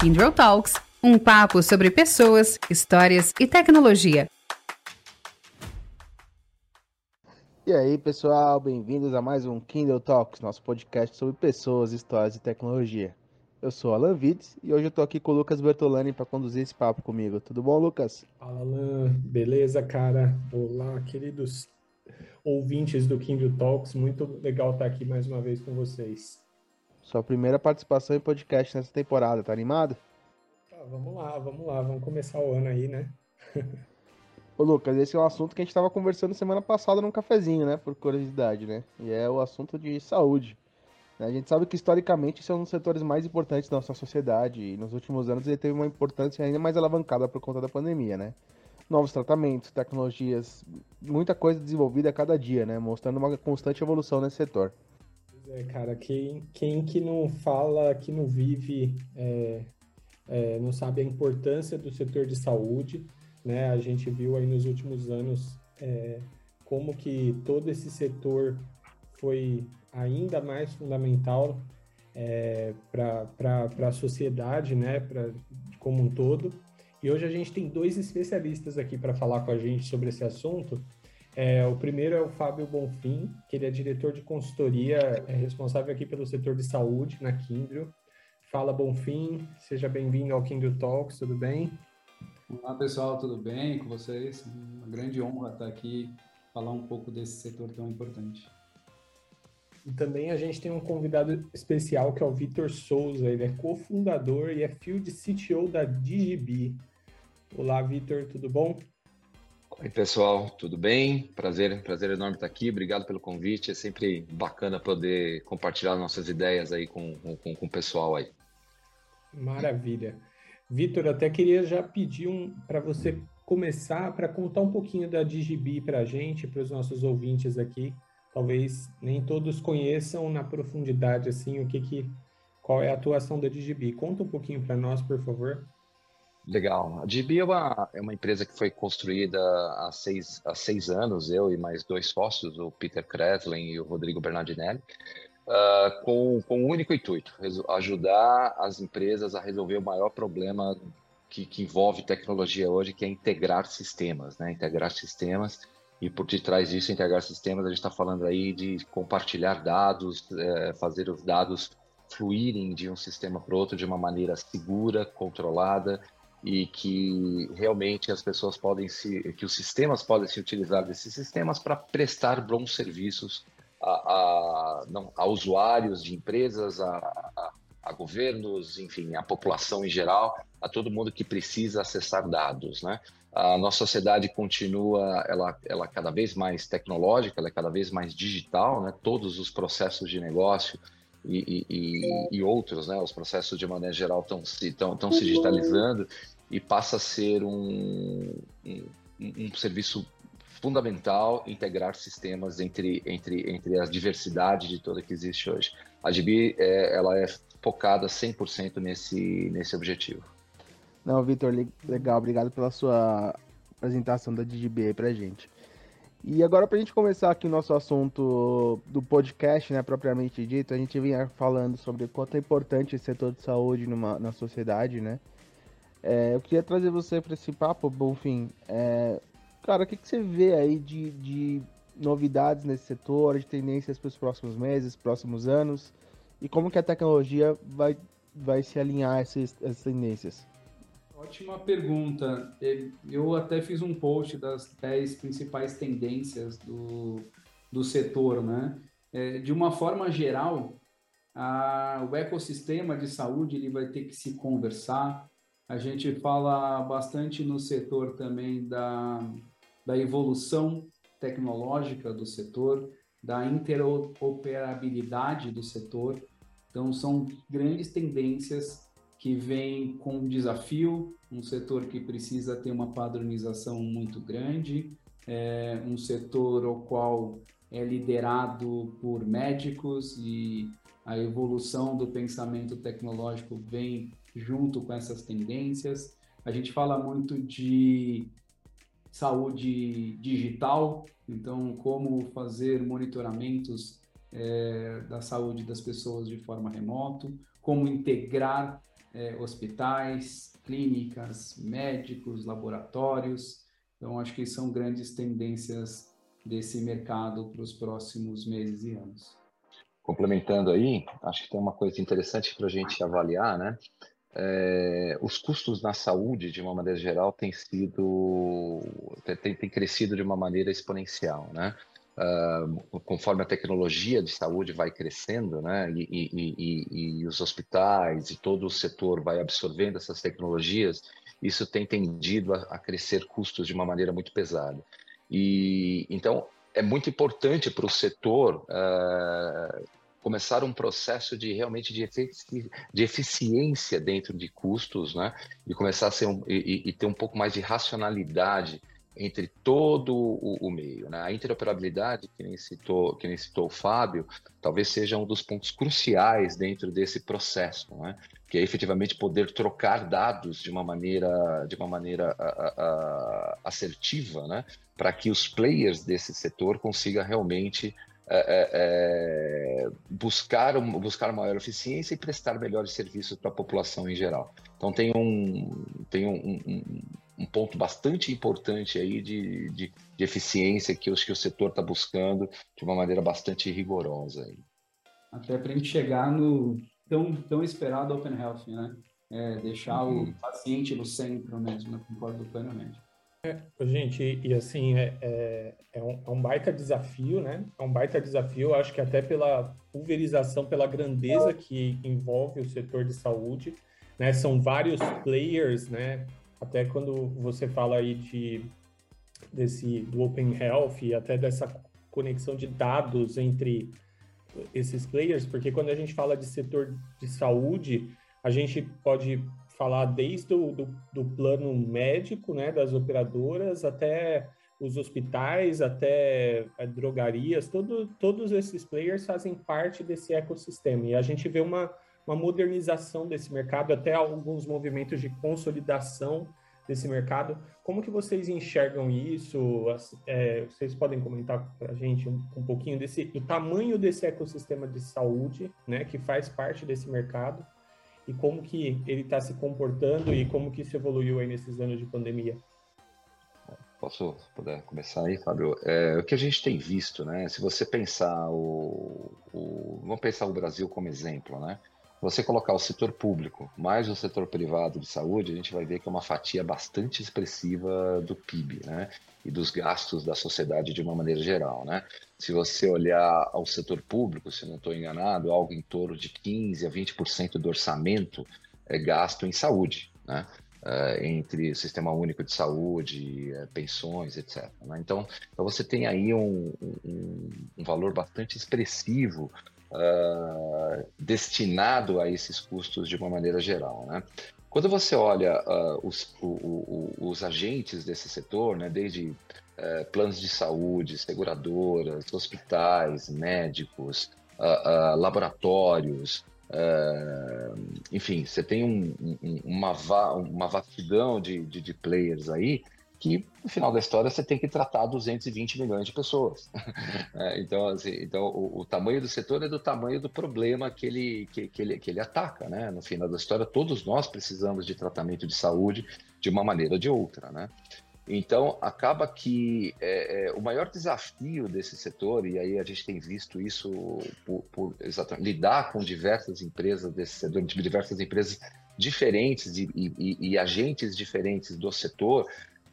Kindle Talks, um papo sobre pessoas, histórias e tecnologia. E aí, pessoal, bem-vindos a mais um Kindle Talks, nosso podcast sobre pessoas, histórias e tecnologia. Eu sou Alan Vides e hoje eu tô aqui com o Lucas Bertolani para conduzir esse papo comigo. Tudo bom, Lucas? Fala, Alan. Beleza, cara? Olá, queridos ouvintes do Kindle Talks. Muito legal estar aqui mais uma vez com vocês. Sua primeira participação em podcast nessa temporada, tá animado? Ah, vamos lá, vamos lá, vamos começar o ano aí, né? Ô Lucas, esse é um assunto que a gente estava conversando semana passada num cafezinho, né? Por curiosidade, né? E é o assunto de saúde. A gente sabe que historicamente esse é um dos setores mais importantes da nossa sociedade e nos últimos anos ele teve uma importância ainda mais alavancada por conta da pandemia, né? Novos tratamentos, tecnologias, muita coisa desenvolvida a cada dia, né? Mostrando uma constante evolução nesse setor. É, cara, quem, quem que não fala, que não vive, é, é, não sabe a importância do setor de saúde, né? A gente viu aí nos últimos anos é, como que todo esse setor foi ainda mais fundamental é, para a sociedade, né? Pra, como um todo. E hoje a gente tem dois especialistas aqui para falar com a gente sobre esse assunto. É, o primeiro é o Fábio Bonfim, que ele é diretor de consultoria, é responsável aqui pelo setor de saúde na Kindrio. Fala Bonfim, seja bem-vindo ao Kindrio Talks, tudo bem? Olá pessoal, tudo bem com vocês? Uma grande honra estar aqui falar um pouco desse setor tão importante. E também a gente tem um convidado especial que é o Vitor Souza, ele é cofundador e é Field CTO da DigiB. Olá, Vitor, tudo bom? Oi, pessoal, tudo bem? Prazer, prazer enorme estar aqui. Obrigado pelo convite. É sempre bacana poder compartilhar nossas ideias aí com, com, com o pessoal aí. Maravilha. Vitor, até queria já pedir um, para você começar para contar um pouquinho da DigiB para a gente, para os nossos ouvintes aqui. Talvez nem todos conheçam na profundidade assim o que que qual é a atuação da DigiB. Conta um pouquinho para nós, por favor. Legal. A DB é uma, é uma empresa que foi construída há seis, há seis anos, eu e mais dois sócios, o Peter Kreslin e o Rodrigo Bernardinelli, uh, com, com um único intuito, ajudar as empresas a resolver o maior problema que, que envolve tecnologia hoje, que é integrar sistemas, né? Integrar sistemas e por detrás disso, integrar sistemas, a gente está falando aí de compartilhar dados, é, fazer os dados fluírem de um sistema para outro de uma maneira segura, controlada e que realmente as pessoas podem se, que os sistemas podem se utilizar desses sistemas para prestar bons serviços a, a, não, a usuários de empresas, a, a, a, governos, enfim, a população em geral, a todo mundo que precisa acessar dados, né? A nossa sociedade continua, ela, ela é cada vez mais tecnológica, ela é cada vez mais digital, né? Todos os processos de negócio e, e, e, outros, né? Os processos de maneira geral estão se, tão, tão se digitalizando e passa a ser um, um, um serviço fundamental integrar sistemas entre, entre, entre a diversidade de toda que existe hoje. A GB é, ela é focada 100% nesse, nesse objetivo. Não, Vitor, legal, obrigado pela sua apresentação da DGB aí pra gente. E agora, para a gente começar aqui o nosso assunto do podcast, né, propriamente dito, a gente vinha falando sobre quanto é importante esse setor de saúde numa, na sociedade, né? É, eu queria trazer você para esse papo, Bonfim. É, cara, o que, que você vê aí de, de novidades nesse setor, de tendências para os próximos meses, próximos anos? E como que a tecnologia vai, vai se alinhar a essas, essas tendências? Ótima pergunta. Eu até fiz um post das 10 principais tendências do, do setor, né? É, de uma forma geral, a, o ecossistema de saúde ele vai ter que se conversar. A gente fala bastante no setor também da, da evolução tecnológica do setor, da interoperabilidade do setor. Então, são grandes tendências que vem com um desafio, um setor que precisa ter uma padronização muito grande, é um setor ao qual é liderado por médicos e a evolução do pensamento tecnológico vem junto com essas tendências. A gente fala muito de saúde digital, então como fazer monitoramentos é, da saúde das pessoas de forma remoto, como integrar é, hospitais, clínicas, médicos, laboratórios. Então, acho que são grandes tendências desse mercado para os próximos meses e anos. Complementando aí, acho que tem uma coisa interessante para a gente avaliar, né? É, os custos na saúde, de uma maneira geral, têm sido tem crescido de uma maneira exponencial, né? Conforme a tecnologia de saúde vai crescendo, né, e, e, e, e, os hospitais e todo o setor vai absorvendo essas tecnologias, isso tem tendido a, a crescer custos de uma maneira muito pesada. E então é muito importante para o setor uh, começar um processo de realmente de, efici de eficiência dentro de custos, né? E começar a ser um, e, e, ter um pouco mais de racionalidade entre todo o, o, meio. Né? A interoperabilidade, que nem, citou, que nem citou o Fábio, talvez seja um dos pontos cruciais dentro desse processo, né? que é efetivamente poder trocar dados de uma maneira, de uma maneira a, a, a, assertiva, né? para que os players desse setor consigam realmente é, é, é, buscar, buscar maior eficiência e prestar melhores serviços para a população em geral. Então tem um, tem um, um, um ponto bastante importante aí de, de, de eficiência que, que o setor está buscando de uma maneira bastante rigorosa. Aí. Até para a gente chegar no tão, tão esperado Open Health, né? É, deixar uhum. o paciente no centro mesmo, eu concordo plenamente. É, gente, e assim, é, é, é, um, é, um, baita desafio, né? É um baita desafio, acho que até pela pulverização, pela grandeza que envolve o setor de saúde, né? São vários players, né? Até quando você fala aí de, desse, do Open Health e até dessa conexão de dados entre esses players, porque quando a gente fala de setor de saúde, a gente pode falar desde o do, do plano médico, né, das operadoras, até os hospitais, até eh, drogarias, todo, todos esses players fazem parte desse ecossistema. E a gente vê uma, uma modernização desse mercado, até alguns movimentos de consolidação desse mercado. Como que vocês enxergam isso? É, vocês podem comentar para a gente um, um, pouquinho desse, do tamanho desse ecossistema de saúde, né, que faz parte desse mercado, e como que ele está se comportando e como que isso evoluiu aí nesses anos de pandemia. Posso puder começar aí, Fábio? É, o que a gente tem visto, né? Se você pensar o, o, vamos pensar o Brasil como exemplo, né? Você colocar o setor público mais o setor privado de saúde, a gente vai ver que é uma fatia bastante expressiva do PIB, né? E dos gastos da sociedade de uma maneira geral, né? Se você olhar ao setor público, se não estou enganado, algo em torno de 15 a 20% do orçamento é gasto em saúde, né? Uh, entre Sistema Único de Saúde, uh, pensões, etc. Né? Então, então, você tem aí um, um, um valor bastante expressivo uh, destinado a esses custos de uma maneira geral. Né? Quando você olha uh, os, o, o, os, agentes desse setor, né, desde uh, planos de saúde, seguradoras, hospitais, médicos, uh, laboratórios, enfim, você tem um, um, uma, va uma vastidão de, de, de, players aí que no final da história você tem que tratar 220 milhões de pessoas. é, então, assim, então o, o, tamanho do setor é do tamanho do problema que ele, que, que, ele, que ele ataca. Né? No final da história, todos nós precisamos de tratamento de saúde de uma maneira ou de outra. Né? Então, acaba que é, é, o maior desafio desse setor, e aí a gente tem visto isso por, por lidar com diversas empresas desse setor, diversas empresas diferentes e, e, e, agentes diferentes do setor,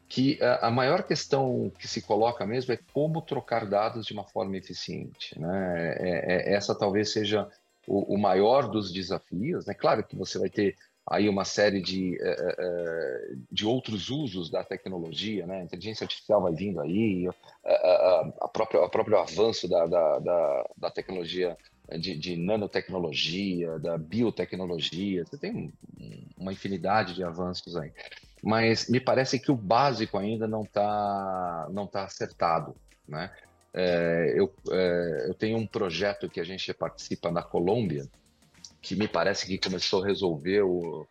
que a, maior questão que se coloca mesmo é como trocar dados de uma forma eficiente. Né? É, é, essa talvez seja o, o, maior dos desafios. Né? Claro que você vai ter aí uma série de, é, é, é, de outros usos da tecnologia, né? a inteligência artificial vai vindo aí, a, própria, o próprio avanço da, da, da, da tecnologia de, de, nanotecnologia, da biotecnologia, você tem uma infinidade de avanços aí mas me parece que o básico ainda não está não tá acertado, né? É, eu, é, eu tenho um projeto que a gente participa na Colômbia, que me parece que começou a resolver o,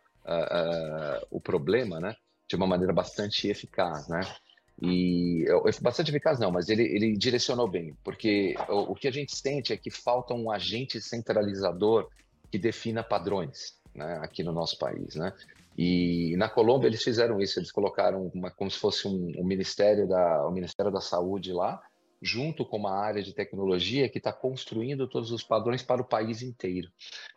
o problema, né? De uma maneira bastante eficaz, né? E bastante eficaz não, mas ele, ele direcionou bem, porque o, o que a gente sente é que falta um agente centralizador que defina padrões, né, aqui no nosso país, né? E na Colômbia eles fizeram isso, eles colocaram uma, como se fosse um, um ministério da, o Ministério da Saúde lá, junto com uma área de tecnologia que está construindo todos os padrões para o país inteiro.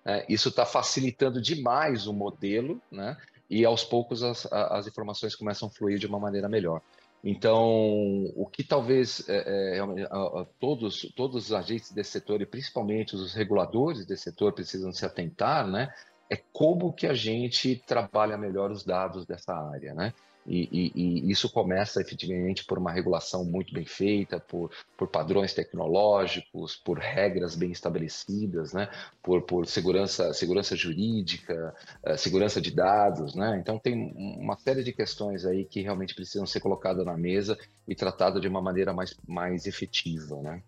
É, isso está facilitando demais o modelo, né? E aos poucos as, as informações começam a fluir de uma maneira melhor. Então, o que talvez é, é, todos, todos os agentes desse setor, e principalmente os reguladores desse setor, precisam se atentar, né? É como que a gente trabalha melhor os dados dessa área, né? E, e, e, isso começa efetivamente por uma regulação muito bem feita, por, por padrões tecnológicos, por regras bem estabelecidas, né? por, por segurança, segurança jurídica, uh, segurança de dados. Né? Então, tem uma série de questões aí que realmente precisam ser colocadas na mesa e tratadas de uma maneira mais, mais efetiva. Né?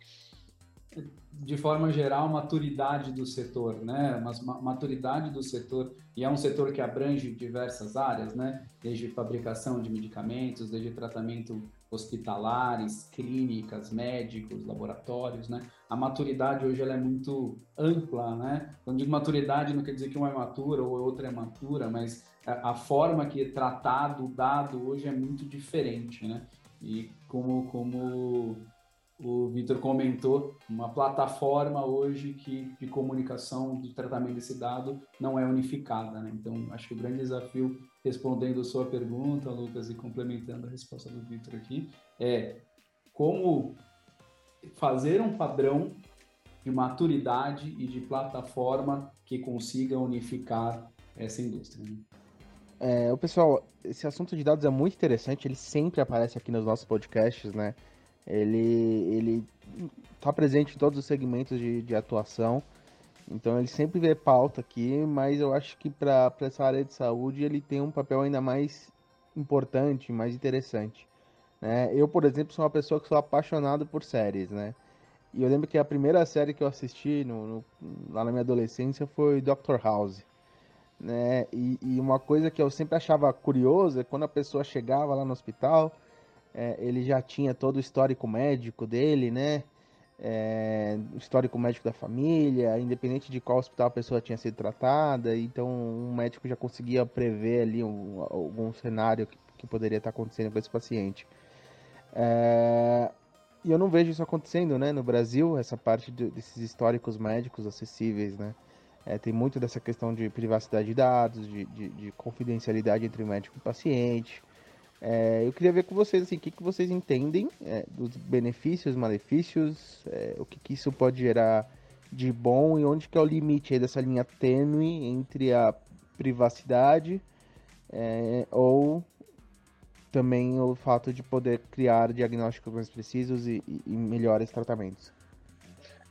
De forma geral, maturidade do setor, né? Mas maturidade do setor, e é um setor que abrange diversas áreas, né? Desde fabricação de medicamentos, desde tratamento hospitalares, clínicas, médicos, laboratórios, né? A maturidade hoje ela é muito ampla, né? Quando digo maturidade, não quer dizer que uma é matura ou outra é matura, mas a forma que é tratado dado hoje é muito diferente, né? E como, como o Vitor comentou, uma plataforma hoje que de comunicação, de tratamento desse dado não é unificada. Né? Então, acho que o grande desafio, respondendo a sua pergunta, Lucas, e complementando a resposta do Vitor aqui, é como fazer um padrão de maturidade e de plataforma que consiga unificar essa indústria. Né? É, pessoal, esse assunto de dados é muito interessante, ele sempre aparece aqui nos nossos podcasts, né? Ele, ele tá presente em todos os segmentos de, de atuação. Então ele sempre vê pauta aqui, mas eu acho que para essa área de saúde ele tem um papel ainda mais importante, mais interessante. Né? Eu, por exemplo, sou uma pessoa que sou apaixonado por séries, né? E eu lembro que a primeira série que eu assisti no, no, lá na minha adolescência foi Doctor House. Né? E, e, uma coisa que eu sempre achava curiosa é quando a pessoa chegava lá no hospital é, ele já tinha todo o histórico médico dele, né? É, histórico médico da família, independente de qual hospital a pessoa tinha sido tratada, então um médico já conseguia prever ali um, algum cenário que, que, poderia estar acontecendo com esse paciente. É, e eu não vejo isso acontecendo, né, no Brasil, essa parte de, desses históricos médicos acessíveis, né? É, tem muito dessa questão de privacidade de dados, de, de, de confidencialidade entre médico e paciente. É, eu queria ver com vocês assim, o que, que vocês entendem é, dos benefícios, malefícios, é, o que, que isso pode gerar de bom e onde que é o limite dessa linha tênue entre a privacidade é, ou também o fato de poder criar diagnósticos mais precisos e, e, melhores tratamentos.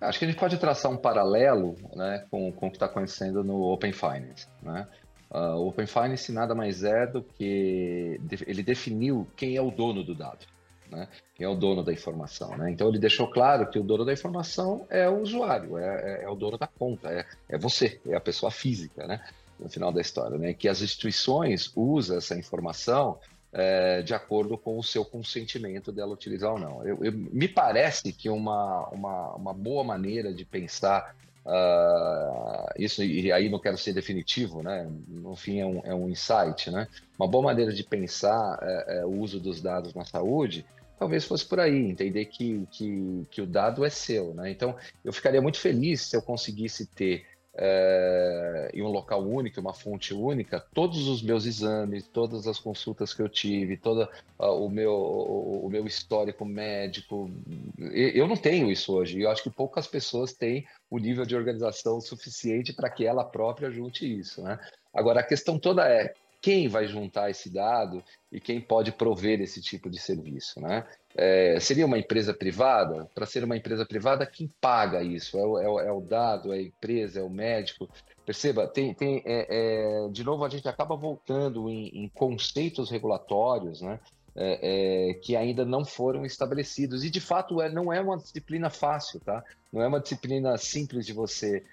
Acho que a gente pode traçar um paralelo né, com, com o que está acontecendo no Open Finance. Né? Uh, o Open Finance nada mais é do que ele definiu quem é o dono do dado, né? quem é o dono da informação. Né? Então ele deixou claro que o dono da informação é o usuário, é, é, é o dono da conta, é, é, você, é a pessoa física, né? no final da história. Né? Que as instituições usam essa informação é, de acordo com o seu consentimento dela utilizar ou não. Eu, eu, me parece que uma, uma, uma boa maneira de pensar Uh, isso, e aí não quero ser definitivo, né? No fim é um, é um insight, né? Uma boa maneira de pensar é, é, o uso dos dados na saúde talvez fosse por aí, entender que, que, que o dado é seu, né? Então, eu ficaria muito feliz se eu conseguisse ter é, em um local único, uma fonte única, todos os meus exames, todas as consultas que eu tive, todo uh, o, meu, o, o, meu histórico médico. Eu não tenho isso hoje, e eu acho que poucas pessoas têm o nível de organização suficiente para que ela própria junte isso. Né? Agora, a questão toda é quem vai juntar esse dado e quem pode prover esse tipo de serviço, né? É, seria uma empresa privada? Para ser uma empresa privada, quem paga isso? É o, é é o dado, é a empresa, é o médico? Perceba, tem, tem é, é de novo, a gente acaba voltando em, em conceitos regulatórios, né? É, que ainda não foram estabelecidos. E, de fato, não é uma disciplina fácil, tá? Não é uma disciplina simples de você,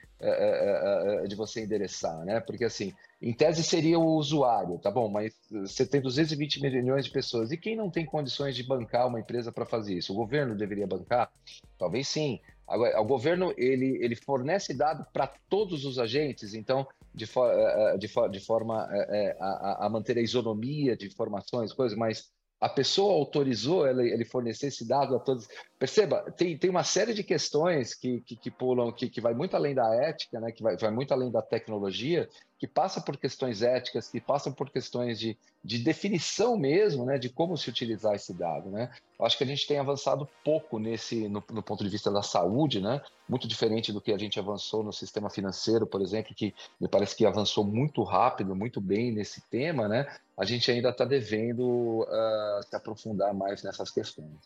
de você endereçar, né? Porque, assim, em tese seria o usuário, tá bom, mas você tem 220 milhões de pessoas. E quem não tem condições de bancar uma empresa para fazer isso? O governo deveria bancar? Talvez sim. Agora, o governo ele, ele fornece dado para todos os agentes, então de, for, eh, de, for, de forma a, a, manter a isonomia de informações, coisas, mas a pessoa autorizou ele, ele fornecer esse dado a todos. Perceba, tem, tem uma série de questões que, que, que pulam, que, que vai muito além da ética, né, que vai, vai muito além da tecnologia, que passa por questões éticas, que passam por questões de, de definição mesmo, né, de como se utilizar esse dado, né. Eu acho que a gente tem avançado pouco nesse, no, no, ponto de vista da saúde, né, muito diferente do que a gente avançou no sistema financeiro, por exemplo, que me parece que avançou muito rápido, muito bem nesse tema, né. A gente ainda está devendo uh, se aprofundar mais nessas questões.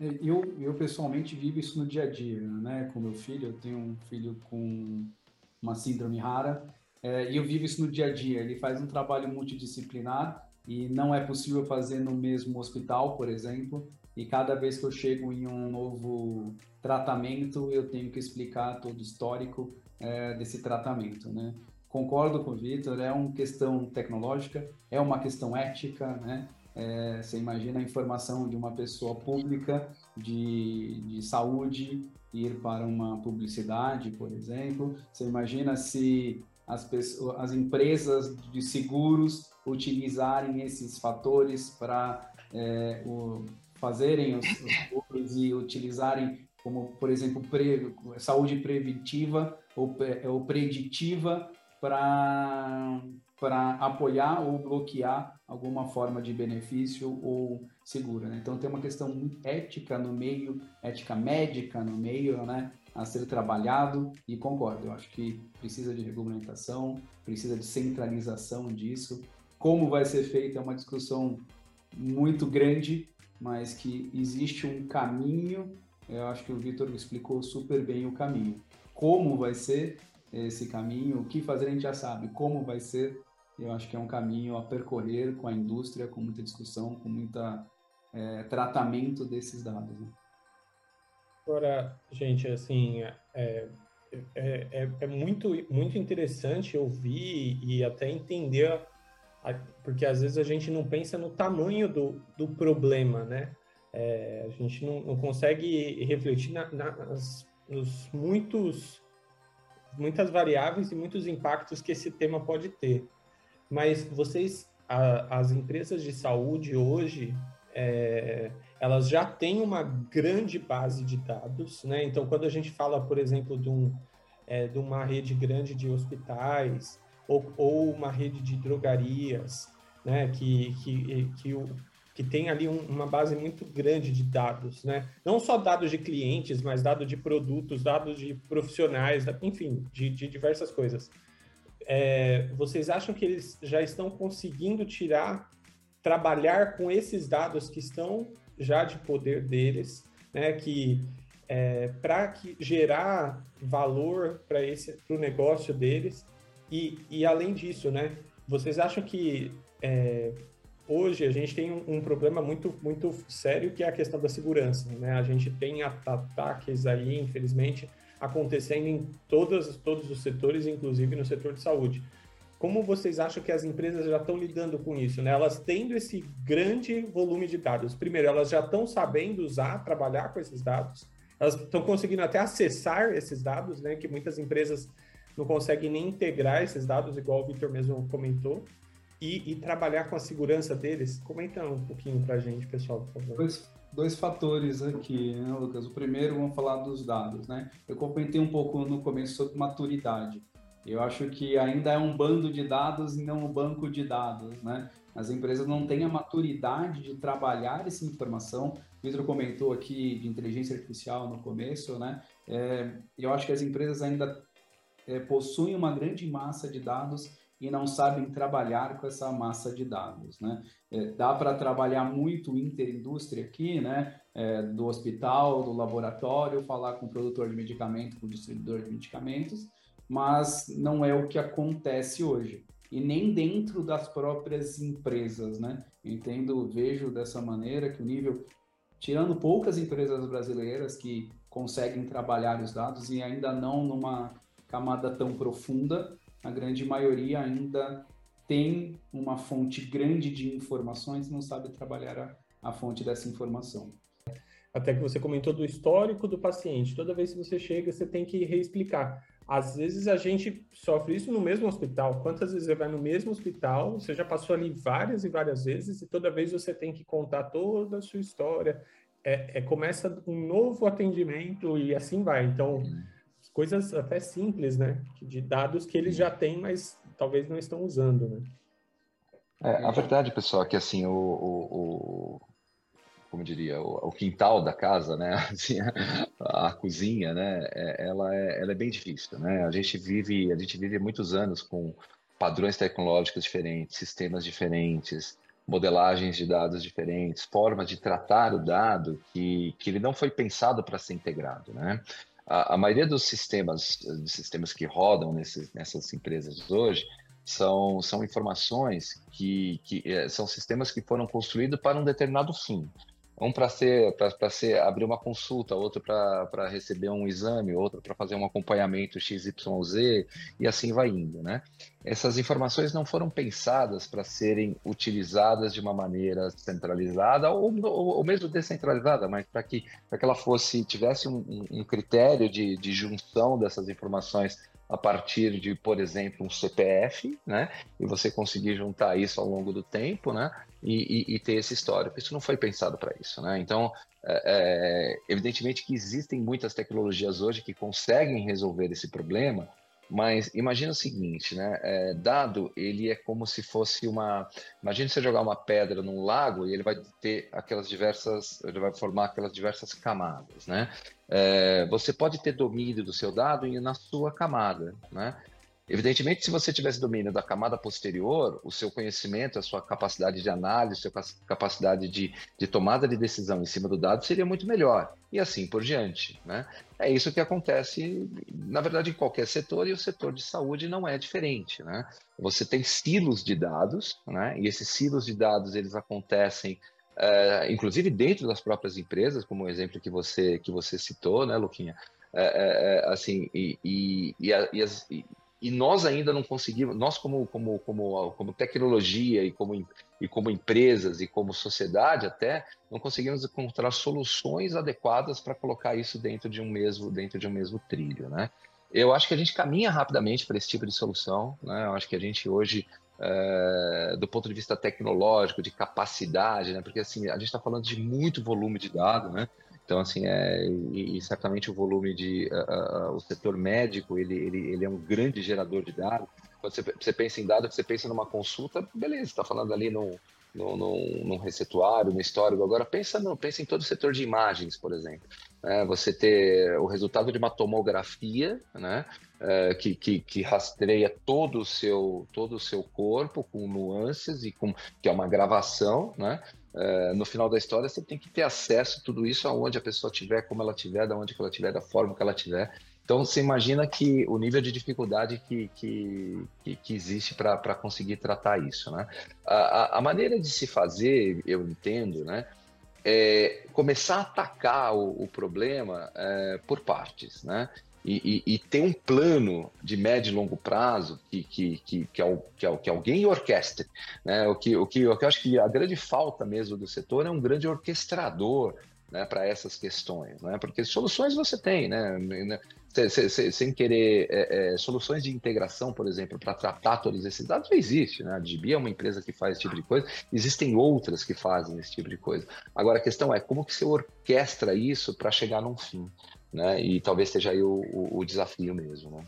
Eu, eu pessoalmente vivo isso no dia a dia, né, com meu filho. Eu tenho um filho com uma síndrome rara é, e eu vivo isso no dia a dia. Ele faz um trabalho multidisciplinar e não é possível fazer no mesmo hospital, por exemplo. E cada vez que eu chego em um novo tratamento, eu tenho que explicar todo o histórico é, desse tratamento, né? Concordo com o Vitor, é uma questão tecnológica, é uma questão ética, né? É, você imagina a informação de uma pessoa pública de, de saúde ir para uma publicidade, por exemplo. Você imagina se as, pessoas, as empresas de seguros utilizarem esses fatores para é, fazerem os, os seguros e utilizarem como, por exemplo, pre, saúde preventiva ou, ou preditiva para apoiar ou bloquear alguma forma de benefício ou segura. Né? Então tem uma questão ética no meio, ética médica no meio, né? a ser trabalhado e concordo, eu acho que precisa de regulamentação, precisa de centralização disso. Como vai ser feito é uma discussão muito grande, mas que existe um caminho, eu acho que o Vitor explicou super bem o caminho. Como vai ser esse caminho, o que fazer a gente já sabe, como vai ser, eu acho que é um caminho a percorrer com a indústria, com muita discussão, com muito é, tratamento desses dados. Né? Agora, gente, assim, é, é, é, é, muito, muito interessante ouvir e até entender, porque às vezes a gente não pensa no tamanho do, do problema, né? É, a gente não, não consegue refletir na, nas, nos muitos, muitas variáveis e muitos impactos que esse tema pode ter. Mas vocês, a, as empresas de saúde hoje, é, elas já têm uma grande base de dados, né? Então, quando a gente fala, por exemplo, de, um, é, de uma rede grande de hospitais ou, ou uma rede de drogarias, né? Que, que, que, o, que tem ali um, uma base muito grande de dados, né? Não só dados de clientes, mas dados de produtos, dados de profissionais, enfim, de, de diversas coisas. É, vocês acham que eles já estão conseguindo tirar, trabalhar com esses dados que estão já de poder deles, né, que é, para gerar valor para esse o negócio deles e, e além disso, né, vocês acham que é, hoje a gente tem um, um, problema muito muito sério que é a questão da segurança, né? A gente tem ataques aí, infelizmente, acontecendo em todos todos os setores, inclusive no setor de saúde. Como vocês acham que as empresas já estão lidando com isso? Né? Elas tendo esse grande volume de dados. Primeiro, elas já estão sabendo usar, trabalhar com esses dados. Elas estão conseguindo até acessar esses dados, né? Que muitas empresas não conseguem nem integrar esses dados, igual o Victor mesmo comentou. E, e, trabalhar com a segurança deles. Comenta um pouquinho para a gente, pessoal, por favor. Dois, dois fatores aqui, né, Lucas? O primeiro, vamos falar dos dados, né? Eu comentei um pouco no começo sobre maturidade. Eu acho que ainda é um bando de dados e não um banco de dados, né? As empresas não têm a maturidade de trabalhar essa informação. O Vitor comentou aqui de inteligência artificial no começo, né? É, eu acho que as empresas ainda é, possuem uma grande massa de dados e não sabem trabalhar com essa massa de dados, né? É, dá para trabalhar muito interindústria aqui, né? É, do hospital, do laboratório, falar com o produtor de medicamento, com o distribuidor de medicamentos, mas não é o que acontece hoje. E nem dentro das próprias empresas, né? entendo, vejo dessa maneira que o nível, tirando poucas empresas brasileiras que conseguem trabalhar os dados e ainda não numa camada tão profunda, a grande maioria ainda tem uma fonte grande de informações e não sabe trabalhar a, a fonte dessa informação. até que você comentou do histórico do paciente. Toda vez que você chega, você tem que reexplicar. Às vezes a gente sofre isso no mesmo hospital. Quantas vezes você vai no mesmo hospital, você já passou ali várias e várias vezes, e toda vez você tem que contar toda a sua história. É, é começa um novo atendimento e assim vai. Então, coisas até simples, né? De dados que eles já têm, mas talvez não estão usando, né? É, a verdade, pessoal, é que assim, o, o, como diria, o, o, quintal da casa, né? Assim, a, a, cozinha, né? É, ela, é, ela é bem difícil, né? A gente vive, a gente vive muitos anos com padrões tecnológicos diferentes, sistemas diferentes, modelagens de dados diferentes, formas de tratar o dado que, que ele não foi pensado para ser integrado, né? A, a, maioria dos sistemas, dos sistemas que rodam nesses, nessas empresas hoje, são, são informações que, que é, são sistemas que foram construídos para um determinado fim. Um para ser para ser abrir uma consulta, outro para receber um exame, outro para fazer um acompanhamento XYZ e assim vai indo, né? Essas informações não foram pensadas para serem utilizadas de uma maneira centralizada ou, ou, ou mesmo descentralizada, mas para que, que ela fosse tivesse um, um critério de, de junção dessas informações a partir de, por exemplo, um CPF, né? E você conseguir juntar isso ao longo do tempo, né? E, e, e ter esse histórico. Isso não foi pensado para isso, né? Então, é, é, evidentemente que existem muitas tecnologias hoje que conseguem resolver esse problema, mas imagina o seguinte, né? É, dado ele é como se fosse uma. Imagina você jogar uma pedra num lago e ele vai ter aquelas diversas, ele vai formar aquelas diversas camadas, né? É, você pode ter domínio do seu dado na sua camada, né? Evidentemente, se você tivesse domínio da camada posterior, o seu conhecimento, a sua capacidade de análise, a sua capacidade de, de tomada de decisão em cima do dado seria muito melhor. E assim por diante. Né? É isso que acontece, na verdade, em qualquer setor, e o setor de saúde não é diferente. Né? Você tem silos de dados, né? e esses silos de dados eles acontecem é, inclusive dentro das próprias empresas, como o exemplo que você, que você citou, né, Luquinha? É, é assim, e, e, e, as, e nós ainda não conseguimos, nós como, como, como, como tecnologia e como, e como empresas e como sociedade até, não conseguimos encontrar soluções adequadas para colocar isso dentro de um mesmo, dentro de um mesmo trilho, né? Eu acho que a gente caminha rapidamente para esse tipo de solução, né? Eu acho que a gente hoje, é, do ponto de vista tecnológico, de capacidade, né? Porque assim, a gente está falando de muito volume de dados, né? Então, assim, é, e, e certamente o volume de. Uh, uh, o setor médico, ele, ele, ele é um grande gerador de dados. Quando você, você pensa em dados, você pensa numa consulta, beleza, está falando ali no, no, no, receituário, no histórico. Agora, pensa, não, pensa em todo o setor de imagens, por exemplo. É, você ter o resultado de uma tomografia, né? É, que, que, que, rastreia todo o seu todo o seu corpo com nuances e com que é uma gravação, né? É, no final da história, você tem que ter acesso a tudo isso aonde a pessoa estiver, como ela estiver, da onde que ela estiver, da forma que ela estiver. Então, você imagina que o nível de dificuldade que, que, que, que existe para conseguir tratar isso, né? A, a, a, maneira de se fazer, eu entendo, né? É começar a atacar o, o problema é, por partes, né? E, e, e, ter um plano de médio e longo prazo que, que, que, que, é que, que alguém orquestre. Né? O, que, o, que, o que eu acho que a grande falta mesmo do setor é um grande orquestrador né, para essas questões, né? porque soluções você tem, né? sem querer é, é, soluções de integração, por exemplo, para tratar todos esses dados, já existe. Né? A DB é uma empresa que faz esse tipo de coisa, existem outras que fazem esse tipo de coisa. Agora a questão é como que você orquestra isso para chegar num fim né? E talvez seja aí o, o, o desafio mesmo, né?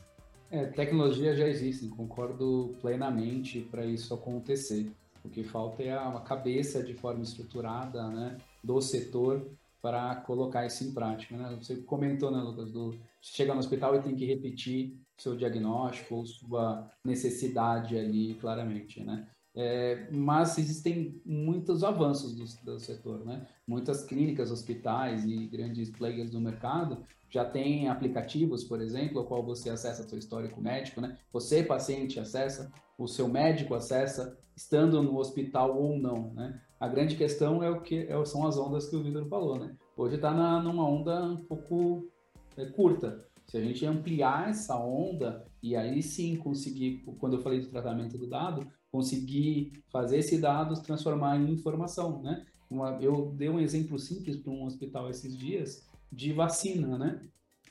É, tecnologia já existem, concordo plenamente para isso acontecer. O que falta é a cabeça de forma estruturada, né, do setor para colocar isso em prática, né? Você comentou, né, Lucas, do chega no hospital e tem que repetir seu diagnóstico ou sua necessidade ali claramente, né? É, mas existem muitos avanços do, do, setor, né? Muitas clínicas, hospitais e grandes players do mercado já têm aplicativos, por exemplo, ao qual você acessa seu histórico médico, né? Você, paciente, acessa, o seu médico acessa, estando no hospital ou não, né? A grande questão é o que é, são as ondas que o Vitor falou, né? Hoje está numa onda um pouco é, curta. Se a gente ampliar essa onda e aí sim conseguir, quando eu falei do tratamento do dado, conseguir fazer esse dados transformar em informação, né? uma, eu dei um exemplo simples para um hospital esses dias de vacina, né?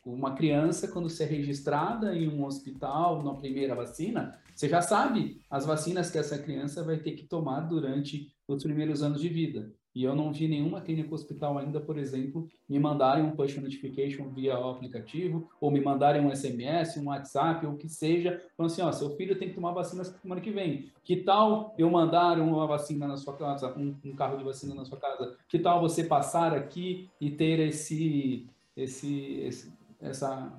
Uma criança, quando se é registrada em um hospital na primeira vacina, você já sabe as vacinas que essa criança vai ter que tomar durante os primeiros anos de vida. E eu não vi nenhuma clínica hospital ainda, por exemplo, me mandarem um push notification via o aplicativo, ou me mandarem um SMS, um WhatsApp, ou o que seja, falando assim, ó, seu filho tem que tomar vacina semana que vem. Que tal eu mandar uma vacina na sua casa, um, um carro de vacina na sua casa? Que tal você passar aqui e ter esse, esse, esse essa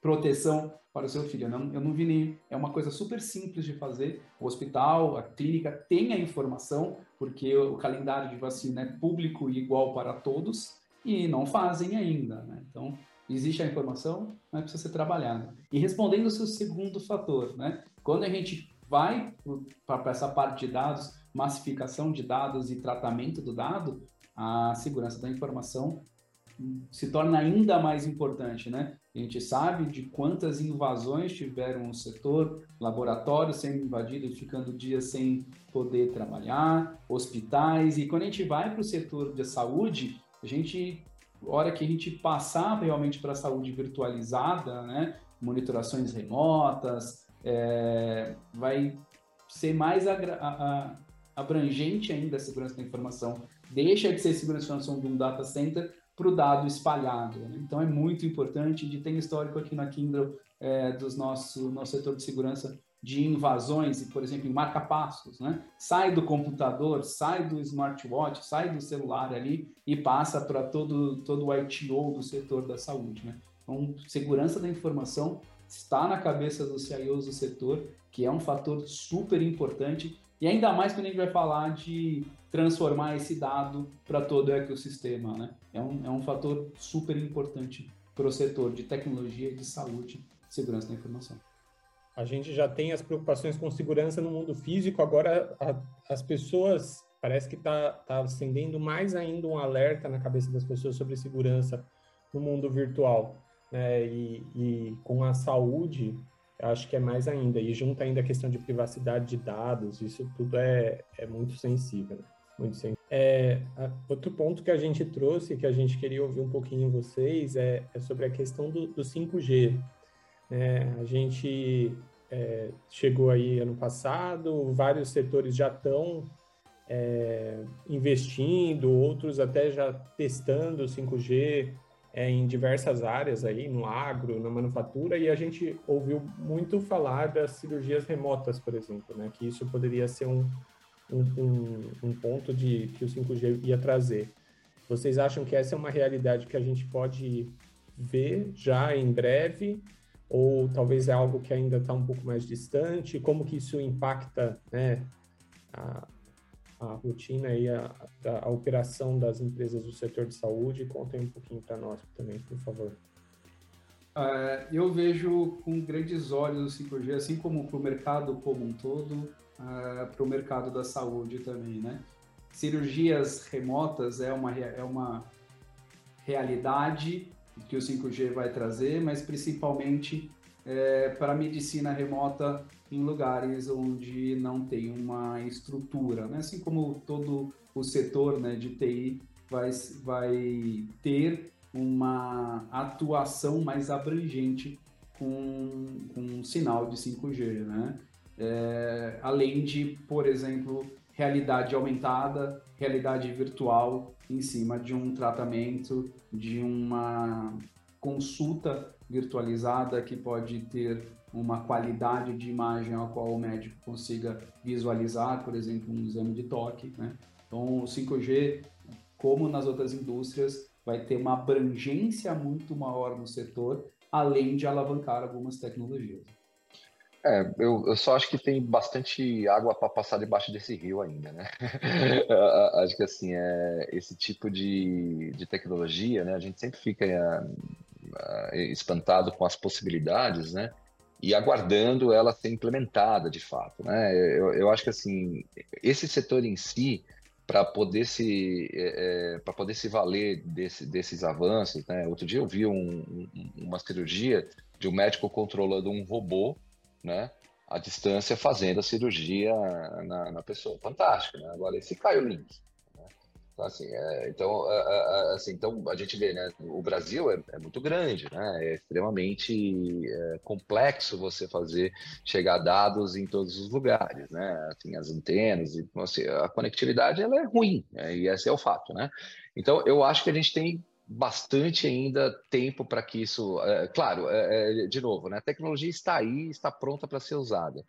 proteção para o seu filho. Eu não, eu não vi nem. É uma coisa super simples de fazer. O hospital, a clínica tem a informação, porque o calendário de vacina é público e igual para todos, e não fazem ainda. Né? Então, existe a informação, mas precisa ser trabalhada. E respondendo o seu segundo fator, né? quando a gente vai para essa parte de dados, massificação de dados e tratamento do dado, a segurança da informação se torna ainda mais importante, né? A gente sabe de quantas invasões tiveram no setor, laboratórios sendo invadidos e ficando dias sem poder trabalhar, hospitais, e quando a gente vai para o setor de saúde, a gente, hora que a gente passar realmente para a saúde virtualizada, né? Monitorações remotas, é, vai ser mais abrangente ainda a segurança da informação. Deixa de ser segurança da informação de um data center para o dado espalhado. Né? Então é muito importante de ter histórico aqui na Kindle é, dos nosso nosso setor de segurança de invasões, por exemplo, em marca-passos, né? Sai do computador, sai do smartwatch, sai do celular ali e passa para todo, todo o ITO do setor da saúde, né? Então, segurança da informação está na cabeça dos CIOs do setor, que é um fator super importante, e ainda mais quando a gente vai falar de transformar esse dado para todo o ecossistema. Né? É, um, é um fator super importante para o setor de tecnologia, de saúde segurança da informação. A gente já tem as preocupações com segurança no mundo físico, agora a, as pessoas, parece que está tá acendendo mais ainda um alerta na cabeça das pessoas sobre segurança no mundo virtual. Né? E, e com a saúde, acho que é mais ainda. E junto ainda a questão de privacidade de dados, isso tudo é, é muito sensível. Né? Muito sim. É, outro ponto que a gente trouxe, que a gente queria ouvir um pouquinho vocês, é, é sobre a questão do, do 5G. É, a gente é, chegou aí ano passado, vários setores já estão é, investindo, outros até já testando o 5G é, em diversas áreas aí, no agro, na manufatura, e a gente ouviu muito falar das cirurgias remotas, por exemplo, né, que isso poderia ser um, um, um, um ponto de que o 5G ia trazer. Vocês acham que essa é uma realidade que a gente pode ver já em breve? Ou talvez é algo que ainda está um pouco mais distante? Como que isso impacta né, a, a rotina e a, a, a, operação das empresas do setor de saúde? Contem um pouquinho para nós também, por favor. Uh, eu vejo com grandes olhos o 5G, assim como para o mercado como um todo, uh, para o mercado da saúde também, né? Cirurgias remotas é uma, é uma realidade que o 5G vai trazer, mas principalmente é, para medicina remota em lugares onde não tem uma estrutura, né? assim como todo o setor né, de TI vai, vai ter uma atuação mais abrangente com, com um sinal de 5G. Né? É, além de, por exemplo, realidade aumentada, realidade virtual em cima de um tratamento, de uma consulta virtualizada que pode ter uma qualidade de imagem a qual o médico consiga visualizar, por exemplo, um exame de toque. Né? Então, o 5G, como nas outras indústrias, vai ter uma abrangência muito maior no setor, além de alavancar algumas tecnologias. É, eu, eu, só acho que tem bastante água para passar debaixo desse rio ainda, né? acho que assim, é, esse tipo de, de tecnologia, né? A gente sempre fica é, espantado com as possibilidades, né? E aguardando ela ser implementada de fato, né? Eu, eu acho que assim, esse setor em si, para poder se é, é para poder se valer desse, desses avanços, né? Outro dia eu vi um, um, uma cirurgia de um médico controlando um robô né? À distância, fazendo a cirurgia na, na pessoa. Fantástico, né? Agora, esse cai o link. Né? Então, assim, é, então, é, assim, então a gente vê, né? O Brasil é, é muito grande, né? É extremamente é, complexo você fazer chegar dados em todos os lugares, né? Assim, as antenas e assim, a conectividade ela é ruim, né? e esse é o fato, né? Então, eu acho que a gente tem bastante ainda tempo para que isso, é, claro, é, de novo, né? A tecnologia está aí, está pronta para ser usada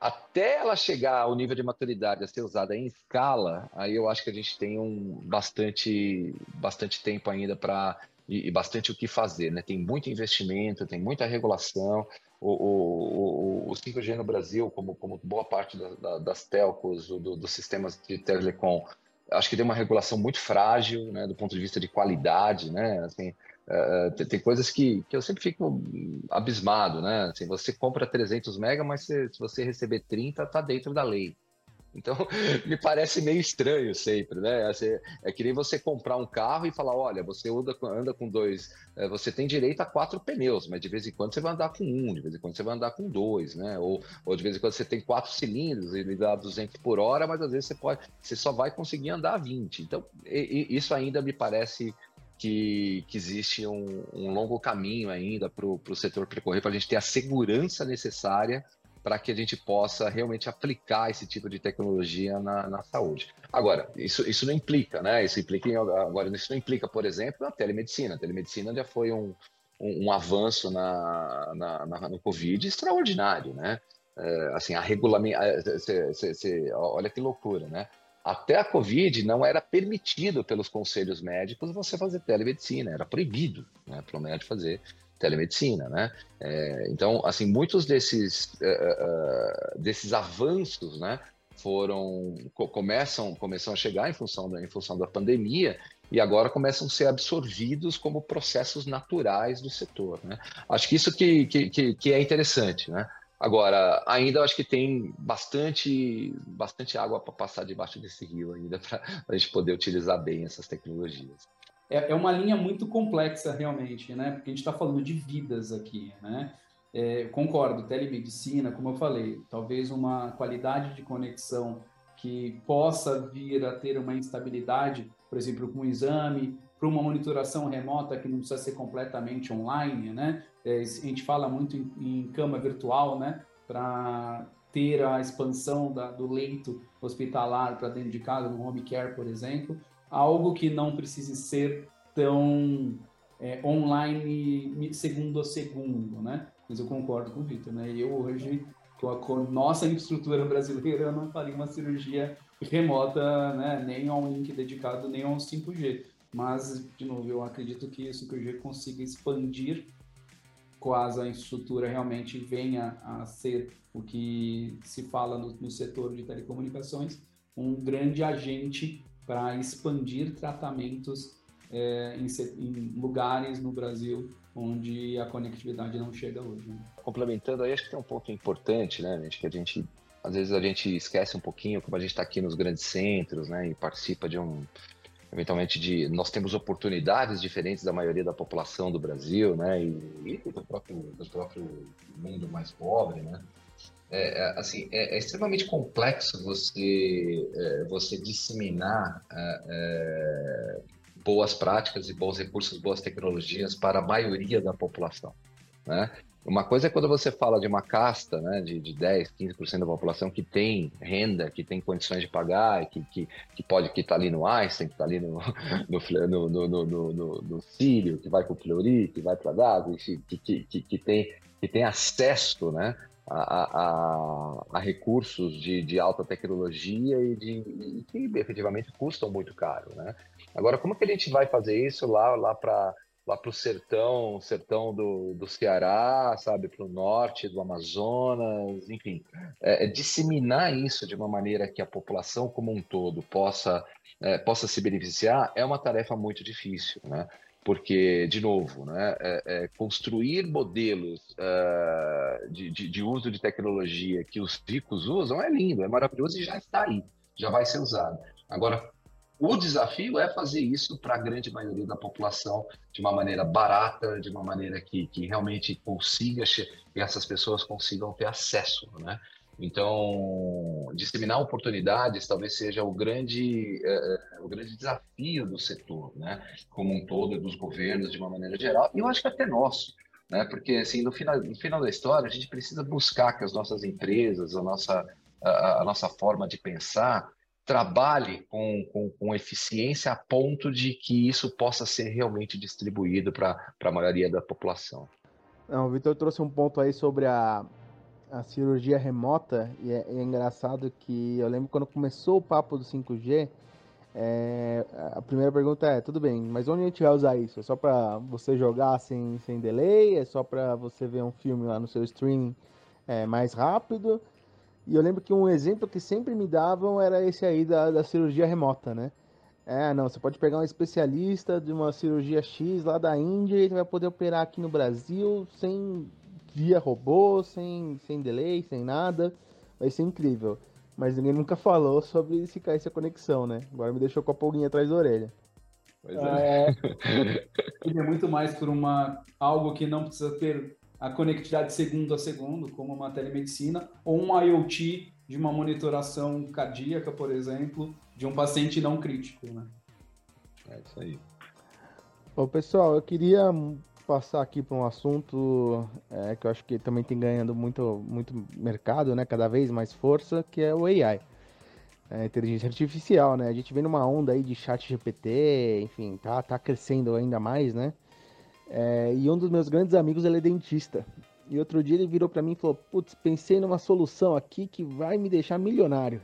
até ela chegar ao nível de maturidade a ser usada em escala, aí eu acho que a gente tem um bastante, bastante tempo ainda para e, e, bastante o que fazer, né? Tem muito investimento, tem muita regulação. O, o, o, o 5G no Brasil, como, como boa parte da, da, das telcos, do, dos sistemas de telecom, acho que tem uma regulação muito frágil, né? Do ponto de vista de qualidade, né? Assim, Uh, tem, tem, coisas que, que eu sempre fico abismado, né? Assim, você compra 300 mega, mas se, se você receber 30, tá dentro da lei. Então, me parece meio estranho sempre, né? Assim, é que nem você comprar um carro e falar, olha, você anda, anda com dois, é, você tem direito a quatro pneus, mas de vez em quando você vai andar com um, de vez em quando você vai andar com dois, né? Ou, ou de vez em quando você tem quatro cilindros, ele dá 200 por hora, mas às vezes você pode, você só vai conseguir andar 20. Então, e, e isso ainda me parece que, que existe um, um longo caminho ainda para o setor percorrer, para a gente ter a segurança necessária para que a gente possa realmente aplicar esse tipo de tecnologia na, na, saúde. Agora, isso, isso não implica, né? Isso implica em, agora, isso não implica, por exemplo, a telemedicina. A telemedicina já foi um, um, um avanço na, na, na, no Covid extraordinário, né? É, assim, a regulamento, olha que loucura, né? até a Covid não era permitido pelos conselhos médicos você fazer telemedicina, era proibido né, para o médico fazer telemedicina, né? É, então, assim, muitos desses, uh, uh, desses avanços, né, foram começam começam a chegar em função da em função da pandemia e agora começam a ser absorvidos como processos naturais do setor, né? Acho que isso que, que, que é interessante, né? Agora, ainda acho que tem bastante, bastante água para passar debaixo desse rio ainda para a gente poder utilizar bem essas tecnologias. É, é, uma linha muito complexa realmente, né? Porque a gente está falando de vidas aqui, né? É, concordo, telemedicina, como eu falei, talvez uma qualidade de conexão que possa vir a ter uma instabilidade, por exemplo, com um exame, para uma monitoração remota que não precisa ser completamente online, né? É, a gente fala muito em, em cama virtual, né? Para ter a expansão da, do leito hospitalar para dentro de casa, no home care, por exemplo, algo que não precise ser tão é, online segundo a segundo, né? Mas eu concordo com o Vitor, né? Eu hoje, com a, com nossa infraestrutura brasileira, eu não faria uma cirurgia remota, né? Nem a um link dedicado, nem a um 5G. Mas, de novo, eu acredito que o G consiga expandir quase a infraestrutura realmente venha a ser o que se fala no, no setor de telecomunicações, um grande agente para expandir tratamentos é, em, em, lugares no Brasil onde a conectividade não chega hoje. Né? Complementando aí, acho que tem um ponto importante, né, gente, que a gente às vezes a gente esquece um pouquinho, como a gente está aqui nos grandes centros, né, e participa de um eventualmente de nós temos oportunidades diferentes da maioria da população do Brasil, né, e, e do próprio do próprio mundo mais pobre, né. É, é assim, é, é, extremamente complexo você é, você disseminar é, é, boas práticas e bons recursos, boas tecnologias para a maioria da população, né? Uma coisa é quando você fala de uma casta né, de, de 10, 15% da população que tem renda, que tem condições de pagar, que, que, que pode que está ali no Einstein, que está ali no, no, no, no, no, no, Sírio, que vai para o Fleury, que vai para Dago, que, que, que, que, tem, que tem acesso né, a, a, a recursos de, de alta tecnologia e, de, e que efetivamente custam muito caro. Né? Agora, como que a gente vai fazer isso lá, lá para lá para o sertão, sertão do, do Ceará, sabe, para o norte do Amazonas, enfim, é, é, disseminar isso de uma maneira que a população como um todo possa, é, possa se beneficiar é uma tarefa muito difícil, né? Porque, de novo, né, é, é construir modelos uh, de, de, de uso de tecnologia que os ricos usam é lindo, é maravilhoso e já está aí, já vai ser usado. Agora, o desafio é fazer isso para a grande maioria da população de uma maneira barata, de uma maneira que, que realmente consiga, essas pessoas consigam ter acesso, né? Então, disseminar oportunidades talvez seja o grande, o grande desafio do setor, né? como um todo, dos governos de uma maneira geral, e eu acho que até nosso né? Porque assim, no final, no final da história, a gente precisa buscar que as nossas empresas, a nossa, a, a nossa forma de pensar trabalhe com, com, com, eficiência a ponto de que isso possa ser realmente distribuído para a maioria da população. Não, o Vitor trouxe um ponto aí sobre a, a cirurgia remota, e é, é engraçado que eu lembro quando começou o papo do 5G, é, a primeira pergunta é, tudo bem, mas onde a gente vai usar isso? É só para você jogar sem, sem delay? É só para você ver um filme lá no seu streaming é, mais rápido? E eu lembro que um exemplo que sempre me davam era esse aí da, da cirurgia remota, né? É, não, você pode pegar um especialista de uma cirurgia X lá da Índia e ele vai poder operar aqui no Brasil sem via robô, sem, sem delay, sem nada. Vai ser incrível. Mas ninguém nunca falou sobre se cair essa conexão, né? Agora me deixou com a pulguinha atrás da orelha. Pois é. é. é muito mais por uma algo que não precisa ter a conectividade segundo a segundo, como uma telemedicina, ou um IoT de uma monitoração cardíaca, por exemplo, de um paciente não crítico, né? É isso aí. Ô, pessoal, eu queria passar aqui para um assunto é, que eu acho que também tem ganhando muito, muito mercado, né? Cada vez mais força, que é o AI. É, inteligência artificial, né? A gente vem numa onda aí de chat GPT, enfim, tá, tá crescendo ainda mais, né? É, e um dos meus grandes amigos, ele é dentista. E outro dia ele virou para mim e falou, putz, pensei numa solução aqui que vai me deixar milionário.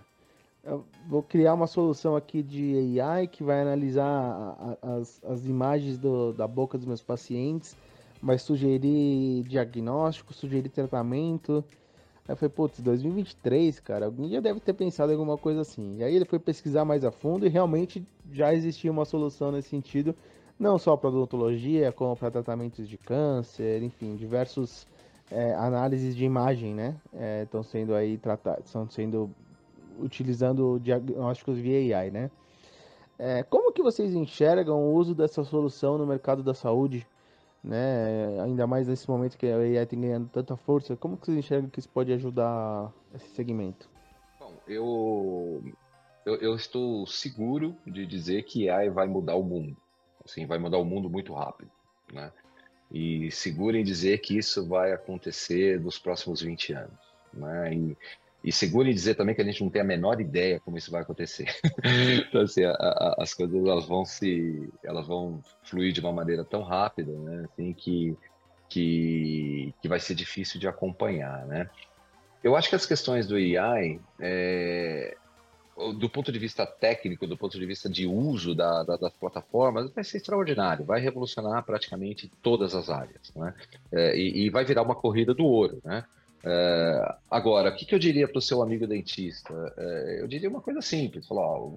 Eu vou criar uma solução aqui de AI que vai analisar a, a, as, as imagens do, da boca dos meus pacientes, vai sugerir diagnóstico, sugerir tratamento. Aí eu falei, putz, 2023, cara, alguém já deve ter pensado em alguma coisa assim. E aí ele foi pesquisar mais a fundo e realmente já existia uma solução nesse sentido, não só para odontologia, como para tratamentos de câncer, enfim, diversos é, análises de imagem, né? Estão é, sendo aí tratados, estão sendo utilizando diagnósticos via AI, né? É, como que vocês enxergam o uso dessa solução no mercado da saúde, né? Ainda mais nesse momento que a AI tem ganhando tanta força, como que vocês enxergam que isso pode ajudar esse segmento? Bom, eu, eu, eu estou seguro de dizer que AI vai mudar o mundo, assim, vai mudar o mundo muito rápido, né? E seguro em dizer que isso vai acontecer nos próximos 20 anos, né? E, e seguro em dizer também que a gente não tem a menor ideia como isso vai acontecer. então, assim, a, a, as coisas elas vão se, elas vão fluir de uma maneira tão rápida, né? Assim, que, que, que vai ser difícil de acompanhar, né? Eu acho que as questões do AI, é, do ponto de vista técnico, do ponto de vista de uso da, da, das plataformas, vai ser extraordinário, vai revolucionar praticamente todas as áreas, né? É, e, e, vai virar uma corrida do ouro, né? É, agora, o que, que, eu diria para o seu amigo dentista? É, eu diria uma coisa simples: falar, ó,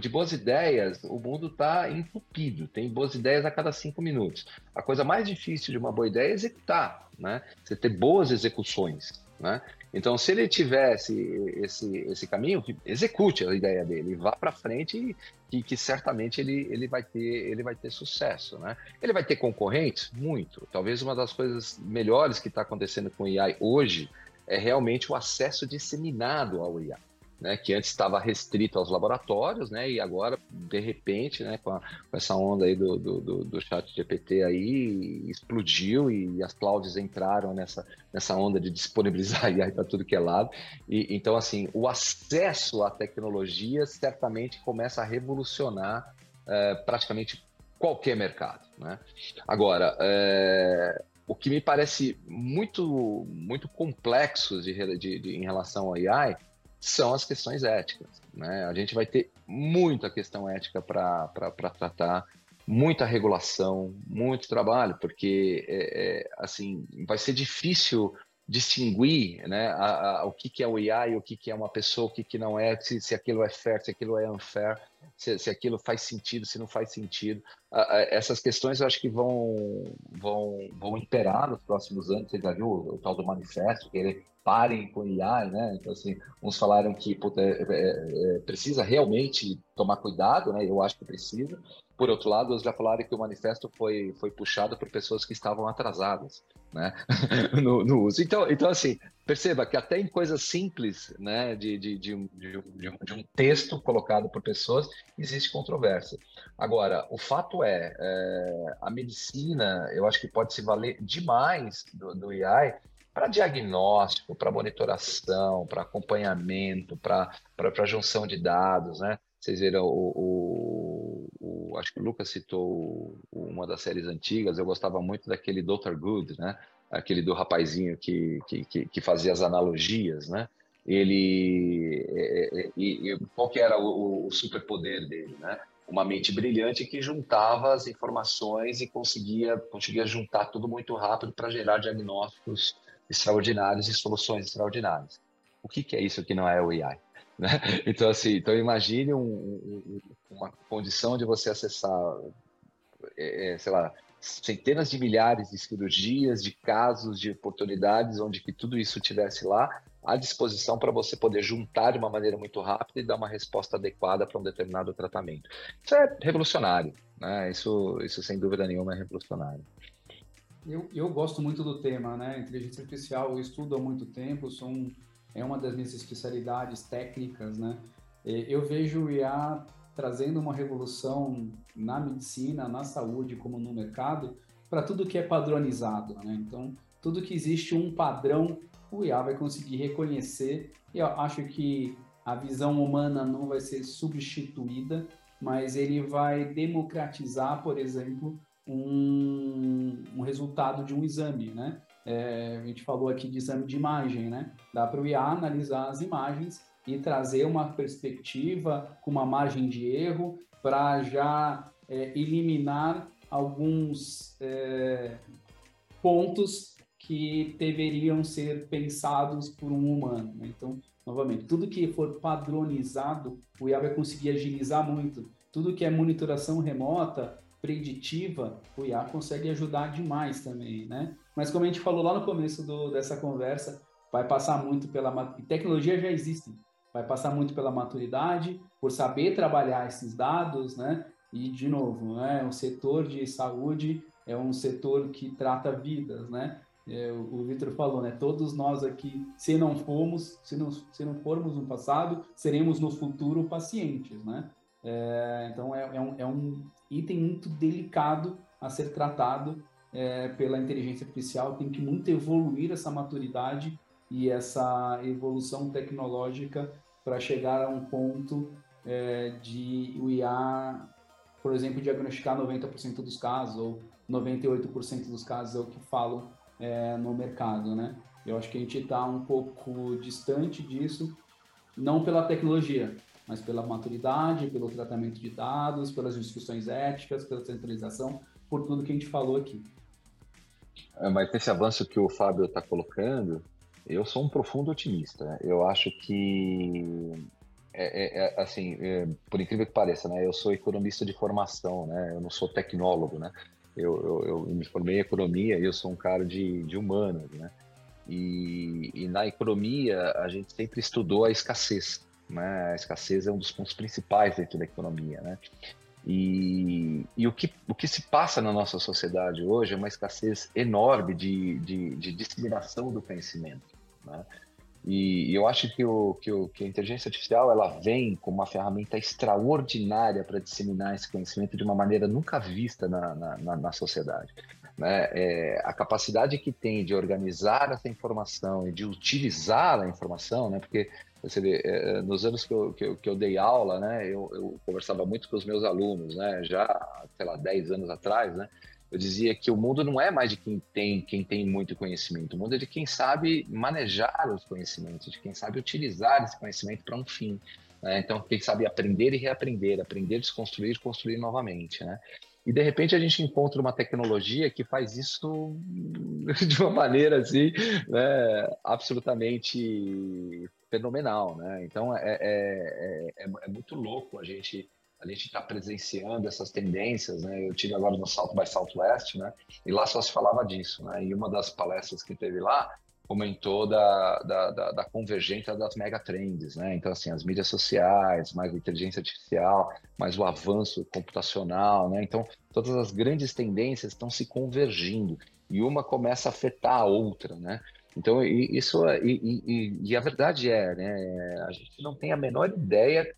de boas ideias, o mundo está entupido, tem boas ideias a cada cinco minutos. A coisa mais difícil de uma boa ideia é executar, né? Você ter boas execuções. Né? Então, se ele tivesse esse, esse caminho, execute a ideia dele, vá para frente e que certamente ele, ele, vai ter, ele vai ter sucesso. Né? Ele vai ter concorrentes? Muito. Talvez uma das coisas melhores que está acontecendo com o AI hoje é realmente o acesso disseminado ao AI né, que antes estava restrito aos laboratórios, né, e agora, de repente, né, com, a, com essa onda aí do, do, do, do, chat GPT aí, explodiu e as clouds entraram nessa, nessa onda de disponibilizar AI para tudo que é lado. E, então, assim, o acesso à tecnologia certamente começa a revolucionar é, praticamente qualquer mercado. Né? Agora, é, o que me parece muito, muito complexo de, de, de, em relação ao AI são as questões éticas. Né? A gente vai ter muita questão ética para tratar, muita regulação, muito trabalho, porque é, é, assim vai ser difícil distinguir né, a, a, o que, que é o AI, o que, que é uma pessoa, o que, que não é, se, se aquilo é fair, se aquilo é unfair, se, se aquilo faz sentido, se não faz sentido. essas questões eu acho que vão, vão, vão imperar nos próximos anos. Você já viu o, o tal do manifesto, que ele parem com AI, né? Então, assim, uns falaram que puta, é, é, é, precisa realmente tomar cuidado, né? Eu acho que precisa. Por outro lado, eles já falaram que o manifesto foi, foi puxado por pessoas que estavam atrasadas né? no, no, uso. Então, então, assim, perceba que até em coisas simples, né, de, de, de, um, de, um, de um texto colocado por pessoas, existe controvérsia. Agora, o fato é, é a medicina, eu acho que pode se valer demais do, do AI para diagnóstico, para monitoração, para acompanhamento, para junção de dados, né? Vocês viram o, o, o, acho que o Lucas citou uma das séries antigas, eu gostava muito daquele Dr. Good, né? Aquele do rapazinho que, que, que fazia as analogias, né? Ele é, é, e, e qual que era o, o superpoder dele, né? Uma mente brilhante que juntava as informações e conseguia conseguia juntar tudo muito rápido para gerar diagnósticos extraordinários e soluções extraordinárias. O que, que é isso que não é o AI? Né? Então, assim, então imagine um, um, uma condição de você acessar, é, é, sei lá, centenas de milhares de cirurgias, de casos, de oportunidades, onde que tudo isso tivesse lá à disposição para você poder juntar de uma maneira muito rápida e dar uma resposta adequada para um determinado tratamento. Isso é revolucionário, né? Isso, isso sem dúvida nenhuma é revolucionário. Eu, eu gosto muito do tema, né? Inteligência artificial, eu estudo há muito tempo, sou um, é uma das minhas especialidades técnicas, né? Eu vejo o IA trazendo uma revolução na medicina, na saúde, como no mercado, para tudo que é padronizado, né? Então, tudo que existe um padrão, o IA vai conseguir reconhecer. E eu acho que a visão humana não vai ser substituída, mas ele vai democratizar, por exemplo, um, um resultado de um exame, né? É, a gente falou aqui de exame de imagem, né? Dá para o IA analisar as imagens e trazer uma perspectiva com uma margem de erro para já é, eliminar alguns é, pontos que deveriam ser pensados por um humano. Né? Então, novamente, tudo que for padronizado, o IA vai conseguir agilizar muito. Tudo que é monitoração remota, preditiva, o IA consegue ajudar demais também, né? Mas como a gente falou lá no começo do, dessa conversa, vai passar muito pela tecnologia já existem, vai passar muito pela maturidade, por saber trabalhar esses dados, né? E de novo, né? O setor de saúde é um setor que trata vidas, né? É, o Vitor falou, né? Todos nós aqui, se não fomos, se não, se não formos no passado, seremos no futuro pacientes, né? É, então é, é, um, é um item muito delicado a ser tratado é, pela inteligência artificial. Tem que muito evoluir essa maturidade e essa evolução tecnológica para chegar a um ponto é, de o IA, por exemplo, diagnosticar 90% dos casos ou 98% dos casos é o que falam é, no mercado, né? Eu acho que a gente está um pouco distante disso, não pela tecnologia, mas pela maturidade, pelo tratamento de dados, pelas discussões éticas, pela centralização, por tudo que a gente falou aqui. É, mas esse avanço que o Fábio está colocando, eu sou um profundo otimista. Eu acho que, é, é, é, assim, é, por incrível que pareça, né? Eu sou economista de formação, né? Eu não sou tecnólogo, né? Eu, eu, eu me formei em economia e eu sou um cara de, de humanas, né? E, e na economia a gente sempre estudou a escassez. Né? A escassez é um dos pontos principais dentro da economia. Né? E, e o, que, o que se passa na nossa sociedade hoje é uma escassez enorme de, de, de disseminação do conhecimento. Né? E, eu acho que, o, que, o, que a inteligência artificial ela vem como uma ferramenta extraordinária para disseminar esse conhecimento de uma maneira nunca vista na, na, na sociedade. Né? É, a capacidade que tem de organizar essa informação e de utilizar a informação, né? porque você vê, é, nos anos que eu, que eu, que, eu, dei aula, né, eu, eu, conversava muito com os meus alunos, né, já, sei lá, 10 anos atrás, né, eu dizia que o mundo não é mais de quem tem, quem tem muito conhecimento, o mundo é de quem sabe manejar os conhecimentos, de quem sabe utilizar esse conhecimento para um fim. Né? Então, quem sabe aprender e reaprender, aprender, desconstruir e construir novamente. Né? E de repente a gente encontra uma tecnologia que faz isso de uma maneira assim, né, absolutamente fenomenal, né? Então é, é, é, é, muito louco a gente a gente está presenciando essas tendências, né? Eu tive agora no South by Southwest, né? E lá só se falava disso, né? E uma das palestras que teve lá comentou da, da, da, da convergência das megatrends, né? Então, assim, as mídias sociais, mais a inteligência artificial, mais o avanço computacional, né? Então, todas as grandes tendências estão se convergindo. e uma começa a afetar a outra, né? Então, isso e, e, e, a verdade é, né, a gente não tem a menor ideia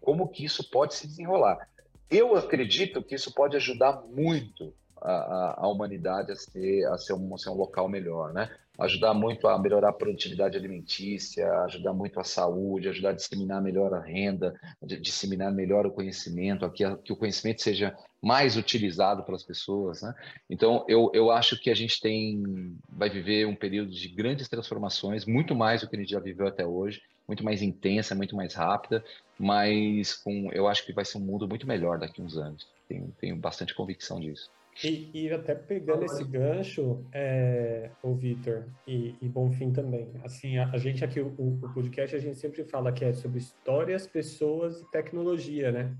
como que isso pode se desenrolar. Eu acredito que isso pode ajudar muito a, a, humanidade a ser, a ser um, a ser um local melhor, né? Ajudar muito a melhorar a produtividade alimentícia, ajudar muito a saúde, ajudar a disseminar melhor a renda, disseminar melhor o conhecimento, que, que o conhecimento seja mais utilizado pelas pessoas, né? Então, eu, eu acho que a gente tem, vai viver um período de grandes transformações, muito mais do que a gente já viveu até hoje, muito mais intensa, muito mais rápida, mas com, eu acho que vai ser um mundo muito melhor daqui a uns anos. Tenho, tenho bastante convicção disso. E, e, até pegando esse gancho, é, o Vitor e, e Bonfim também. Assim, a, a gente aqui, o, o, podcast, a gente sempre fala que é sobre histórias, pessoas e tecnologia, né?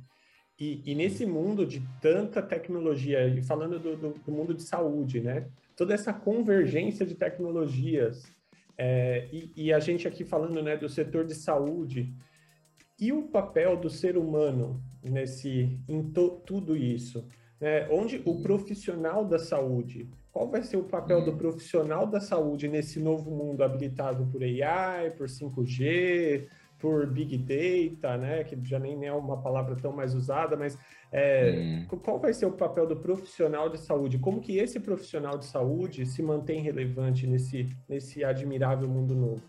E, e nesse mundo de tanta tecnologia, e falando do, do, do, mundo de saúde, né? Toda essa convergência de tecnologias, é, e, a gente aqui falando né, do setor de saúde, e o papel do ser humano nesse, em to, tudo isso? Né, onde o profissional da saúde, qual vai ser o papel do hum. profissional da saúde nesse novo mundo habilitado por AI, por 5G, por Big Data, né, que já nem é uma palavra tão mais usada, mas é, hum. qual vai ser o papel do profissional de saúde? Como que esse profissional de saúde se mantém relevante nesse, nesse admirável mundo novo?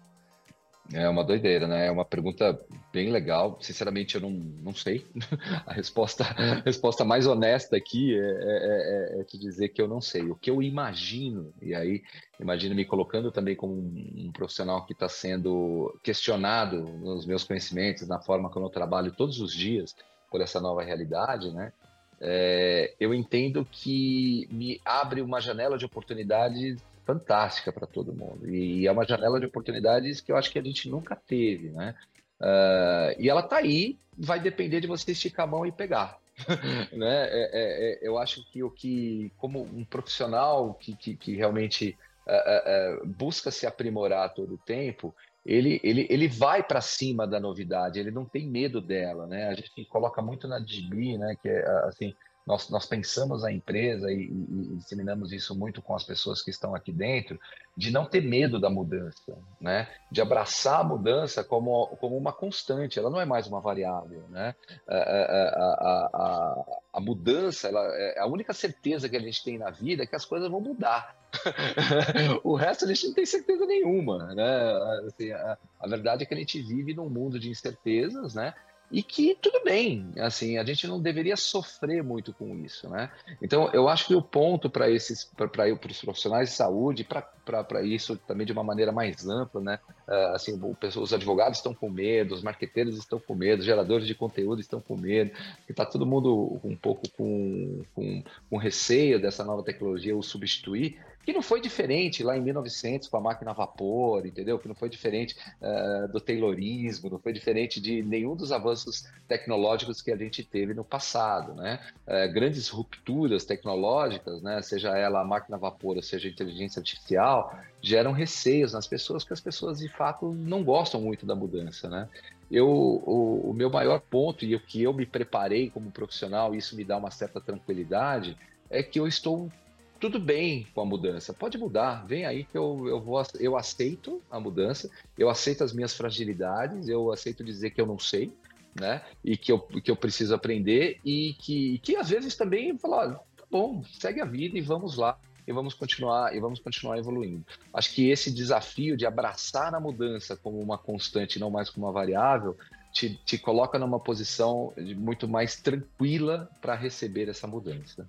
É uma doideira, né? É uma pergunta bem legal. Sinceramente, eu não, não sei. A resposta, a resposta mais honesta aqui é, é, é, é, te dizer que eu não sei. O que eu imagino, e aí imagino me colocando também como um, um profissional que está sendo questionado nos meus conhecimentos, na forma como eu trabalho todos os dias por essa nova realidade, né? É, eu entendo que me abre uma janela de oportunidades fantástica para todo mundo. E é uma janela de oportunidades que eu acho que a gente nunca teve, né? Uh, e ela está aí, vai depender de você esticar a mão e pegar. né? É, é, é, eu acho que o que, como um profissional que, que, que realmente uh, uh, busca se aprimorar todo o tempo, ele, ele, ele vai para cima da novidade, ele não tem medo dela, né? A gente coloca muito na DB, né? Que é assim, nós, nós pensamos a empresa e, e, disseminamos isso muito com as pessoas que estão aqui dentro, de não ter medo da mudança, né? de abraçar a mudança como, como uma constante, ela não é mais uma variável. Né? A, a, a, a mudança, ela, é a única certeza que a gente tem na vida é que as coisas vão mudar. o resto a gente não tem certeza nenhuma. Né? Assim, a, a verdade é que a gente vive num mundo de incertezas, né? E que tudo bem, assim, a gente não deveria sofrer muito com isso, né? Então, eu acho que o ponto para esses, para os profissionais de saúde, para isso também de uma maneira mais ampla, né? Uh, assim, os advogados estão com medo, os marqueteiros estão com medo, os geradores de conteúdo estão com medo, que está todo mundo um pouco com, com, com receio dessa nova tecnologia o substituir que não foi diferente lá em 1900 com a máquina a vapor, entendeu? Que não foi diferente uh, do Taylorismo, não foi diferente de nenhum dos avanços tecnológicos que a gente teve no passado, né? Uh, grandes rupturas tecnológicas, né? Seja ela a máquina a vapor, ou seja a inteligência artificial, geram receios nas pessoas, que as pessoas de fato não gostam muito da mudança, né? Eu, o, o meu maior ponto e o que eu me preparei como profissional, e isso me dá uma certa tranquilidade, é que eu estou tudo bem com a mudança, pode mudar, vem aí que eu, eu vou, eu aceito a mudança, eu aceito as minhas fragilidades, eu aceito dizer que eu não sei, né? E que eu, que eu preciso aprender e que, que às vezes também falar, tá bom, segue a vida e vamos lá e vamos continuar e vamos continuar evoluindo. Acho que esse desafio de abraçar a mudança como uma constante, não mais como uma variável, te, te coloca numa posição muito mais tranquila para receber essa mudança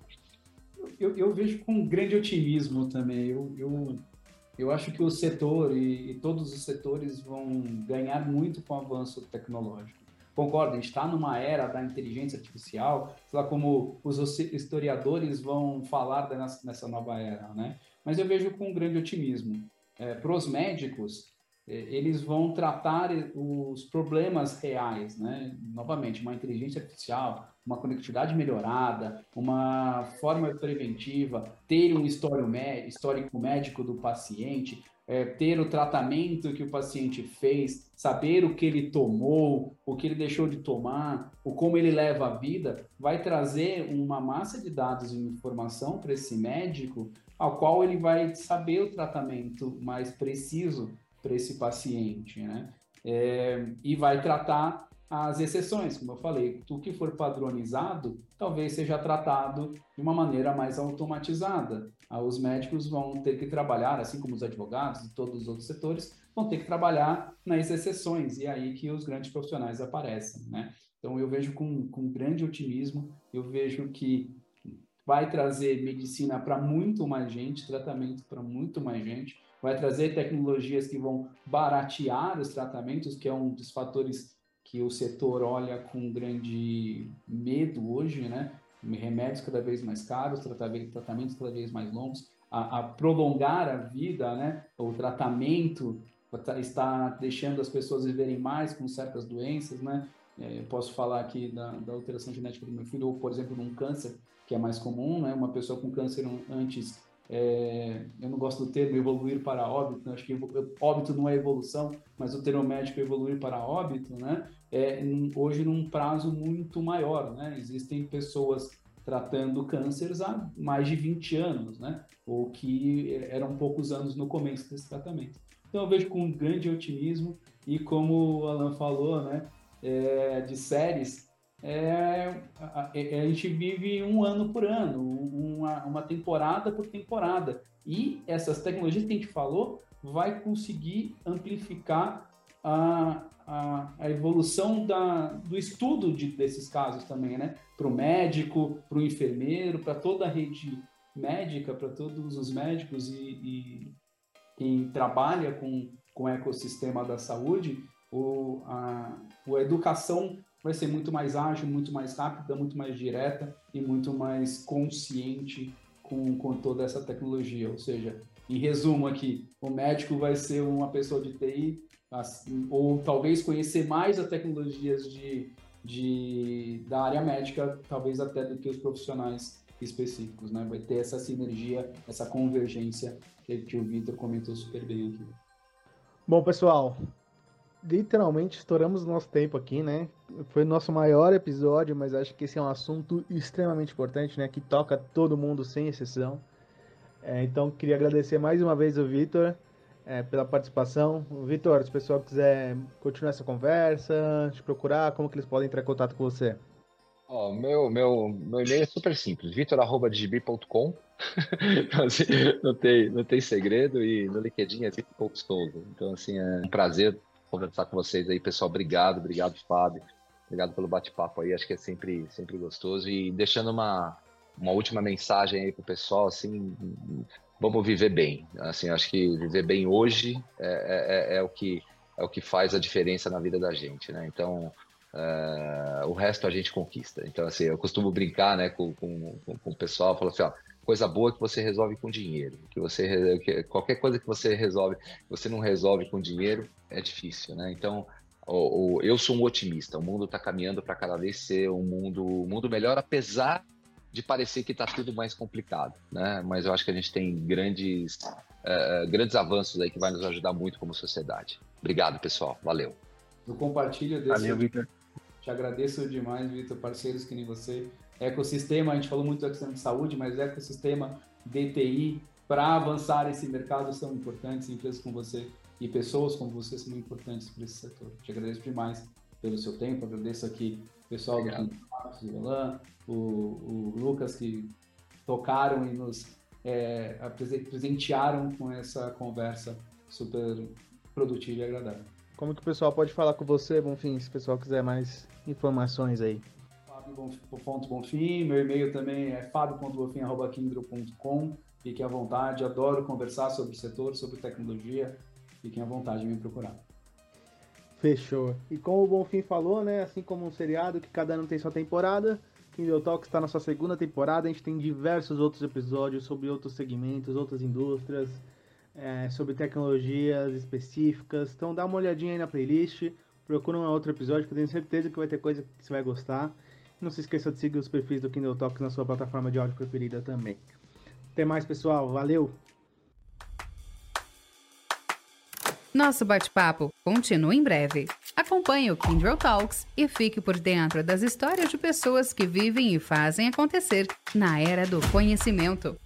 eu, eu, vejo com grande otimismo também. Eu, eu, eu acho que o setor e, e, todos os setores vão ganhar muito com o avanço tecnológico. Concordo, a gente está numa era da inteligência artificial, sei lá como os historiadores vão falar nessa nova era, né? Mas eu vejo com grande otimismo. É, Para os médicos, é, eles vão tratar os problemas reais, né? Novamente, uma inteligência artificial, uma conectividade melhorada, uma forma preventiva, ter um histórico médico do paciente, é, ter o tratamento que o paciente fez, saber o que ele tomou, o que ele deixou de tomar, o como ele leva a vida, vai trazer uma massa de dados e informação para esse médico, ao qual ele vai saber o tratamento mais preciso para esse paciente, né? É, e vai tratar as exceções, como eu falei, o que for padronizado talvez seja tratado de uma maneira mais automatizada. Ah, os médicos vão ter que trabalhar, assim como os advogados e todos os outros setores, vão ter que trabalhar nas exceções, e é aí que os grandes profissionais aparecem, né? Então eu vejo com, com grande otimismo, eu vejo que vai trazer medicina para muito mais gente, tratamento para muito mais gente, vai trazer tecnologias que vão baratear os tratamentos, que é um dos fatores que o setor olha com grande medo hoje, né? Remédios cada vez mais caros, tratamentos cada vez mais longos, a, a prolongar a vida, né? O tratamento está deixando as pessoas viverem mais com certas doenças, né? É, posso falar aqui da, da, alteração genética do meu filho, ou, por exemplo, de um câncer, que é mais comum, né? Uma pessoa com câncer antes é, eu não gosto do termo evoluir para óbito, né? acho que óbito não é evolução, mas o termo médico é evoluir para óbito, né? É, hoje num prazo muito maior, né? Existem pessoas tratando cânceres há mais de 20 anos, né? Ou que eram poucos anos no começo desse tratamento. Então eu vejo com grande otimismo e como o Alan falou, né? É, de séries, é, a, é, a, gente vive um ano por ano, uma, uma temporada por temporada. E essas tecnologias que a gente falou vai conseguir amplificar a, a, a evolução da, do estudo de, desses casos também, né? Para o médico, para o enfermeiro, para toda a rede médica, para todos os médicos e, e quem trabalha com, com o ecossistema da saúde, o, a, a educação vai ser muito mais ágil, muito mais rápida, muito mais direta e muito mais consciente com, com toda essa tecnologia. Ou seja, em resumo aqui, o médico vai ser uma pessoa de TI, assim, ou talvez conhecer mais as tecnologias de, de, da área médica, talvez até do que os profissionais específicos, né? Vai ter essa sinergia, essa convergência que, que o Vitor comentou super bem aqui. Bom, pessoal, literalmente estouramos nosso tempo aqui, né? Foi o nosso maior episódio, mas acho que esse é um assunto extremamente importante, né? Que toca todo mundo sem exceção. É, então, queria agradecer mais uma vez o Vitor é, pela participação. Vitor, se o pessoal quiser continuar essa conversa, te procurar, como que eles podem entrar em contato com você? Ó, oh, meu, meu, meu e-mail é super simples, assim, não, tem, não tem segredo e no LinkedIn é Vitor Souza. Então, assim, é um prazer conversar com vocês aí, pessoal. Obrigado, obrigado, Fábio. Obrigado pelo bate-papo aí, acho que é sempre, sempre gostoso. E deixando uma, uma última mensagem aí pro pessoal, assim, vamos viver bem. Assim, acho que viver bem hoje é, é, é, é o que é o que faz a diferença na vida da gente, né? Então, uh, o resto a gente conquista. Então, assim, eu costumo brincar, né, com, com, com o pessoal, falo assim, ó, coisa boa que você resolve com dinheiro. Que você que qualquer coisa que você resolve, você não resolve com dinheiro, é difícil, né? Então, o, o, eu sou um otimista. O mundo está caminhando para cada vez ser um mundo, um mundo melhor, apesar de parecer que está tudo mais complicado, né? Mas eu acho que a gente tem grandes, uh, grandes avanços aí que vai nos ajudar muito como sociedade. Obrigado, pessoal. Valeu. Eu compartilho desse. Valeu, Victor. Te agradeço demais, Vitor, parceiros que nem você ecossistema, a gente falou muito do ecossistema de saúde, mas ecossistema DTI para avançar esse mercado são importantes, empresas como você e pessoas como você são muito importantes para esse setor. Te agradeço demais pelo seu tempo, agradeço aqui o pessoal Obrigado. do Quinto o, o Lucas que tocaram e nos é, presentearam com essa conversa super produtiva e agradável. Como que o pessoal pode falar com você, Bonfim, se o pessoal quiser mais informações aí? fábio.bonfim, meu e-mail também é fábio.bonfim.kindro.com. Fiquem à vontade, adoro conversar sobre o setor, sobre tecnologia. Fiquem à vontade de me procurar. Fechou. E como o Bonfim falou, né, assim como um seriado que cada ano tem sua temporada, Kindle Talks está na sua segunda temporada. A gente tem diversos outros episódios sobre outros segmentos, outras indústrias, é, sobre tecnologias específicas. Então dá uma olhadinha aí na playlist, procura um outro episódio que eu tenho certeza que vai ter coisa que você vai gostar. Não se esqueça de seguir os perfis do Kindle Talks na sua plataforma de áudio preferida também. Até mais, pessoal. Valeu! Nosso bate-papo continua em breve. Acompanhe o Kindle Talks e fique por dentro das histórias de pessoas que vivem e fazem acontecer na era do conhecimento.